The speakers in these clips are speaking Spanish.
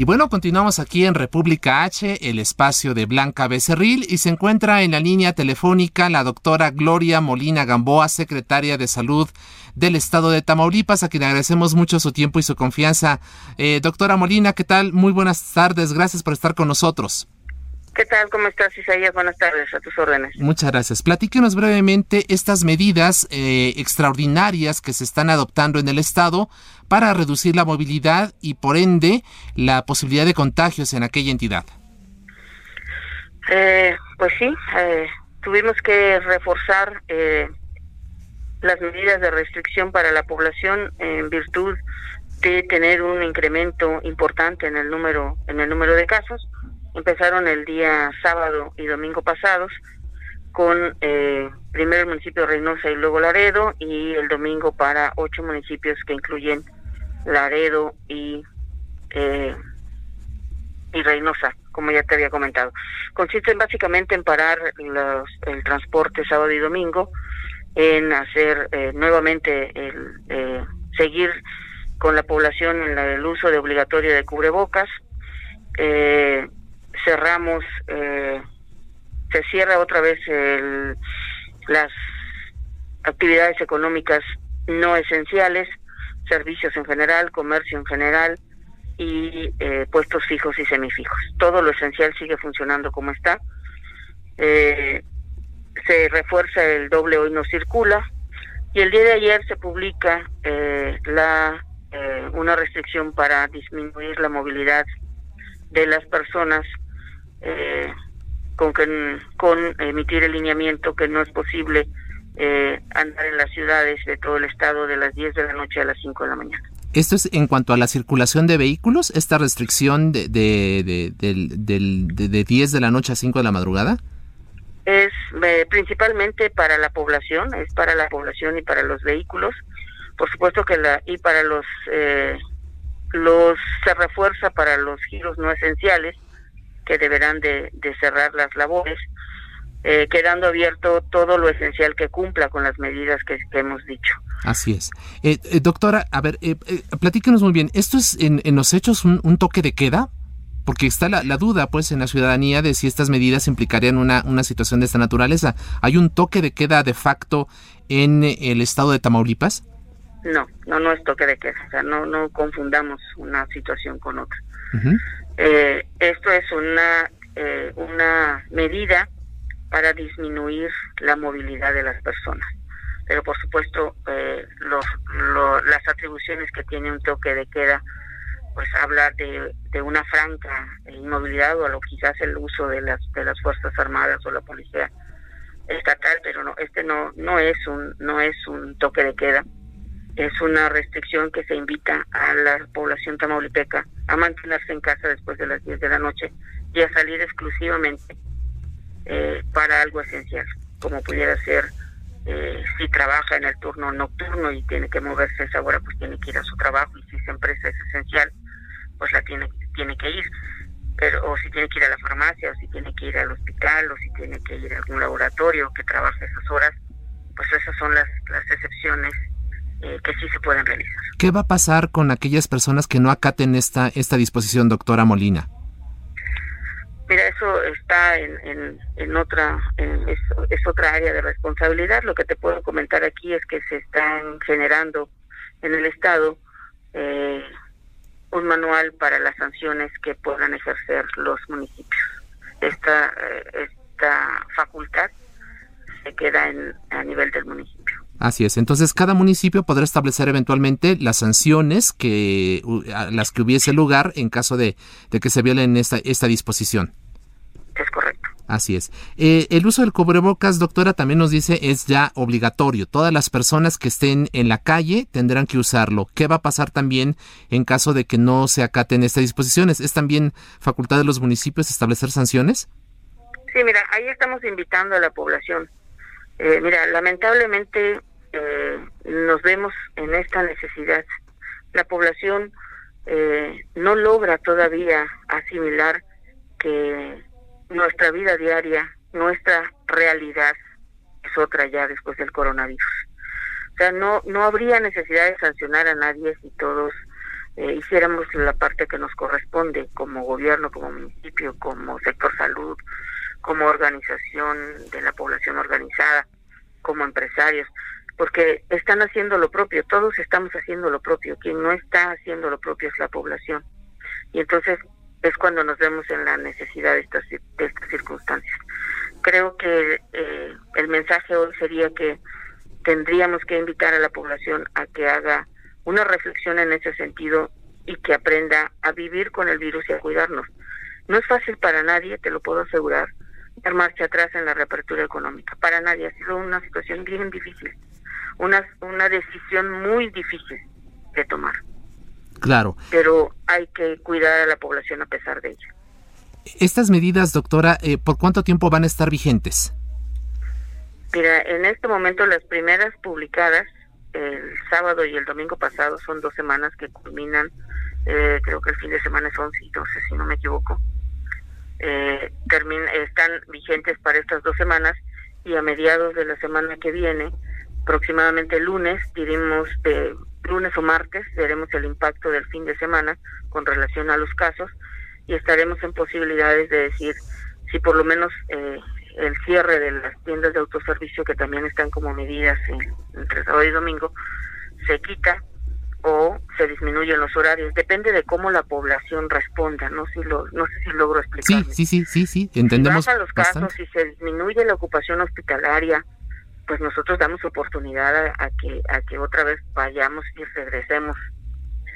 Y bueno, continuamos aquí en República H, el espacio de Blanca Becerril, y se encuentra en la línea telefónica la doctora Gloria Molina Gamboa, secretaria de Salud del Estado de Tamaulipas, a quien agradecemos mucho su tiempo y su confianza. Eh, doctora Molina, ¿qué tal? Muy buenas tardes, gracias por estar con nosotros. ¿Qué tal? ¿Cómo estás, Isaías? Buenas tardes, a tus órdenes. Muchas gracias. Platíquenos brevemente estas medidas eh, extraordinarias que se están adoptando en el Estado para reducir la movilidad y, por ende, la posibilidad de contagios en aquella entidad. Eh, pues sí, eh, tuvimos que reforzar eh, las medidas de restricción para la población en virtud de tener un incremento importante en el número en el número de casos empezaron el día sábado y domingo pasados con eh, primero el municipio de Reynosa y luego Laredo y el domingo para ocho municipios que incluyen Laredo y eh, y Reynosa, como ya te había comentado. Consisten básicamente en parar los, el transporte sábado y domingo, en hacer eh, nuevamente el eh, seguir con la población en el uso de obligatorio de cubrebocas, eh, cerramos, eh, se cierra otra vez el, las actividades económicas no esenciales, servicios en general, comercio en general y eh, puestos fijos y semifijos. Todo lo esencial sigue funcionando como está. Eh, se refuerza el doble hoy no circula y el día de ayer se publica eh, la eh, una restricción para disminuir la movilidad de las personas eh, con, que, con emitir el lineamiento que no es posible eh, andar en las ciudades de todo el estado de las 10 de la noche a las 5 de la mañana. Esto es en cuanto a la circulación de vehículos, esta restricción de, de, de, de 10 de la noche a 5 de la madrugada. Es eh, principalmente para la población, es para la población y para los vehículos. Por supuesto que la y para los eh, los se refuerza para los giros no esenciales que deberán de, de cerrar las labores, eh, quedando abierto todo lo esencial que cumpla con las medidas que, que hemos dicho. Así es. Eh, eh, doctora, a ver, eh, eh, platíquenos muy bien. ¿Esto es en, en los hechos un, un toque de queda? Porque está la, la duda, pues, en la ciudadanía de si estas medidas implicarían una, una situación de esta naturaleza. ¿Hay un toque de queda de facto en el estado de Tamaulipas? No, no, no es toque de queda, o sea, no, no confundamos una situación con otra. Ujú. Eh, esto es una, eh, una medida para disminuir la movilidad de las personas. Pero por supuesto, eh, los, lo- las atribuciones que tiene un toque de queda, pues habla de, de una franca inmovilidad o lo quizás el uso de las, de las Fuerzas Armadas o la Policía Estatal, pero no, este no, no es un, no es un toque de queda es una restricción que se invita a la población tamaulipeca a mantenerse en casa después de las 10 de la noche y a salir exclusivamente eh, para algo esencial, como pudiera ser eh, si trabaja en el turno nocturno y tiene que moverse a esa hora, pues tiene que ir a su trabajo y si esa empresa es esencial, pues la tiene, tiene que ir. Pero, o si tiene que ir a la farmacia, o si tiene que ir al hospital, o si tiene que ir a algún laboratorio que trabaje esas horas, pues esas son las, las excepciones eh, que sí se pueden realizar. ¿Qué va a pasar con aquellas personas que no acaten esta, esta disposición, doctora Molina? Mira, eso está en, en, en otra, en- es, es otra área de responsabilidad. Lo que te puedo comentar aquí es que se están generando en el Estado eh, un manual para las sanciones que puedan ejercer los municipios. Esta, eh, esta facultad se queda en, a nivel del municipio. Así es. Entonces, cada municipio podrá establecer eventualmente las sanciones que a las que hubiese lugar en caso de, de que se violen esta, esta disposición. Es correcto. Así es. Eh, el uso del cubrebocas, doctora, también nos dice es ya obligatorio. Todas las personas que estén en la calle tendrán que usarlo. ¿Qué va a pasar también en caso de que no se acaten estas disposiciones? ¿Es también facultad de los municipios establecer sanciones? Sí, mira, ahí estamos invitando a la población. Eh, mira, lamentablemente eh, nos vemos en esta necesidad. La población no logra todavía asimilar que nuestra vida diaria, nuestra realidad es otra ya después del coronavirus. O sea, no, no habría necesidad de sancionar a nadie si todos eh, hiciéramos la parte que nos corresponde como gobierno, como municipio, como sector salud, como organización de la población organizada, como empresarios, porque están haciendo lo propio, todos estamos haciendo lo propio, quien no está haciendo lo propio es la población. Y entonces es cuando nos vemos en la necesidad de estas, de estas circunstancias. Creo que eh, el mensaje hoy sería que tendríamos que invitar a la población a que haga una reflexión en ese sentido y que aprenda a vivir con el virus y a cuidarnos. No es fácil para nadie, te lo puedo asegurar, dar marcha atrás en la reapertura económica. Para nadie ha sido una situación bien difícil, una, una decisión muy difícil de tomar. Claro. Pero hay que cuidar a la población a pesar de ello. Estas medidas, doctora, eh, ¿por cuánto tiempo van a estar vigentes? Mira, en este momento las primeras publicadas, el sábado y el domingo pasado, son dos semanas que culminan, eh, creo que el fin de semana es 11 y 12, si no me equivoco. Eh, están vigentes para estas dos semanas y a mediados de la semana que viene, aproximadamente lunes, diremos de lunes o martes veremos el impacto del fin de semana con relación a los casos y estaremos en posibilidades de decir si por lo menos eh, el cierre de las tiendas de autoservicio que también están como medidas entre sábado y domingo se quita o se disminuyen los horarios. Depende de cómo la población responda no si lo no sé si logro explicar sí sí sí sí entendemos si los casos si se disminuye la ocupación hospitalaria pues nosotros damos oportunidad a, que a que otra vez vayamos y regresemos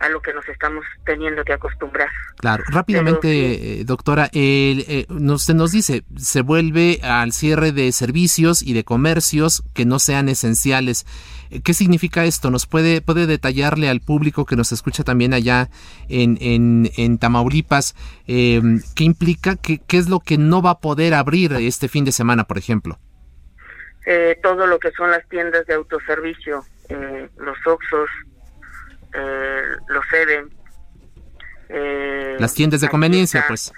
a lo que nos estamos teniendo que acostumbrar. Claro, rápidamente, eh, doctora, eh, usted nos dice, se vuelve al cierre de servicios y de comercios que no sean esenciales. Eh, ¿Qué significa esto? ¿Nos puede, puede detallarle al público que nos escucha también allá en, en, en Tamaulipas qué implica, qué, qué es lo que no va a poder abrir este fin de semana, por ejemplo? eh, todo lo que son las tiendas de autoservicio, los Oxos, eh, los Seven. Eh, las tiendas de conveniencia, pues.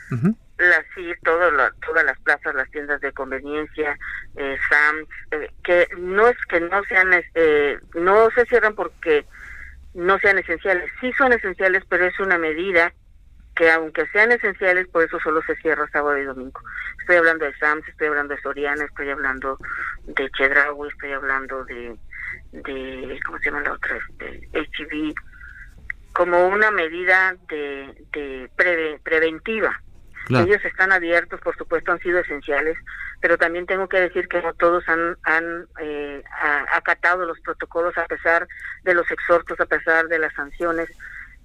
las, sí, todo todas las plazas, las tiendas de conveniencia, eh, Sam's, eh, que no es que no sean, eh, no se cierran porque no sean esenciales, sí son esenciales, pero es una medida que aunque sean esenciales, por eso solo se cierra sábado y domingo. Estoy hablando de SAMS, estoy hablando de Soriana, estoy hablando de Chedraui, estoy hablando de, de ¿cómo se llama la otra? De HB, como una medida de, de preventiva. Ellos están abiertos, por supuesto, han sido esenciales, pero también tengo que decir que no todos han, han eh, acatado los protocolos a pesar de los exhortos, a pesar de las sanciones.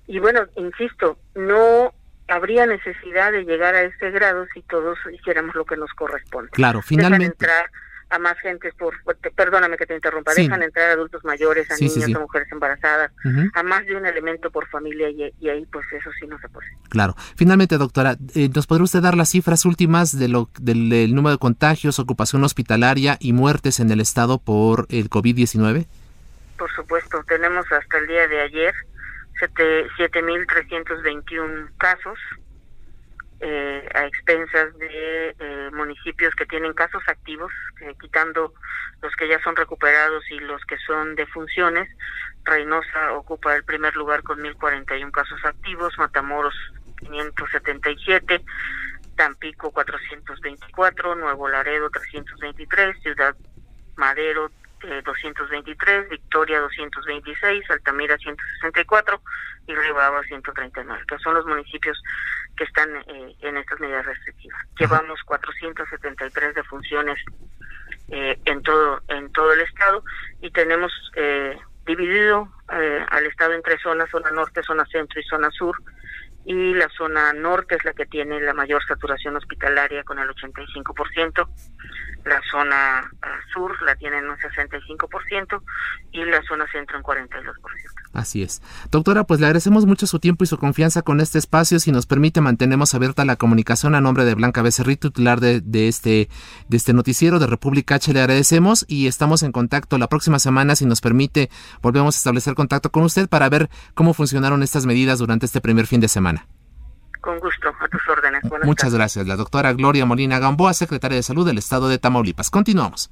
Y bueno, insisto, no habría necesidad de llegar a ese grado si todos hiciéramos lo que nos corresponde. Claro, finalmente. entrar a más gente por, perdóname que te interrumpa, dejan entrar adultos mayores, a niños, a mujeres embarazadas, a más de un elemento por familia y, ahí pues eso sí no se puede. Claro. Finalmente, doctora, eh, ¿nos podría usted dar las cifras últimas de lo, del, número de contagios, ocupación hospitalaria y muertes en el estado por el COVID-19? Por supuesto, tenemos hasta el día de ayer 7.321 casos eh, a expensas de eh, municipios que tienen casos activos, quitando los que ya son recuperados y los que son de funciones. Reynosa ocupa el primer lugar con 1.041 casos activos, Matamoros 577, Tampico 424, Nuevo Laredo 323, Ciudad Madero 223, Victoria 226, Altamira 164 y Ribaba 139, que son los municipios que están eh, en estas medidas restrictivas. Llevamos 473 defunciones eh, en todo en todo el estado y tenemos eh, dividido eh, al estado en tres zonas, zona norte, zona centro y zona sur, y la zona norte es la que tiene la mayor saturación hospitalaria con el 85%, la zona ah, sur la tiene en un 65% y la zona centro en 42%. Así es. Doctora, pues le agradecemos mucho su tiempo y su confianza con este espacio. Si nos permite, mantenemos abierta la comunicación a nombre de Blanca Becerril, titular de, de, este, de este noticiero de República H. Le agradecemos y estamos en contacto la próxima semana. Si nos permite, volvemos a establecer contacto con usted para ver cómo funcionaron estas medidas durante este primer fin de semana. Con gusto, a tus órdenes. Buenas Muchas tardes. gracias. La doctora Gloria Molina Gamboa, secretaria de Salud del Estado de Tamaulipas. Continuamos.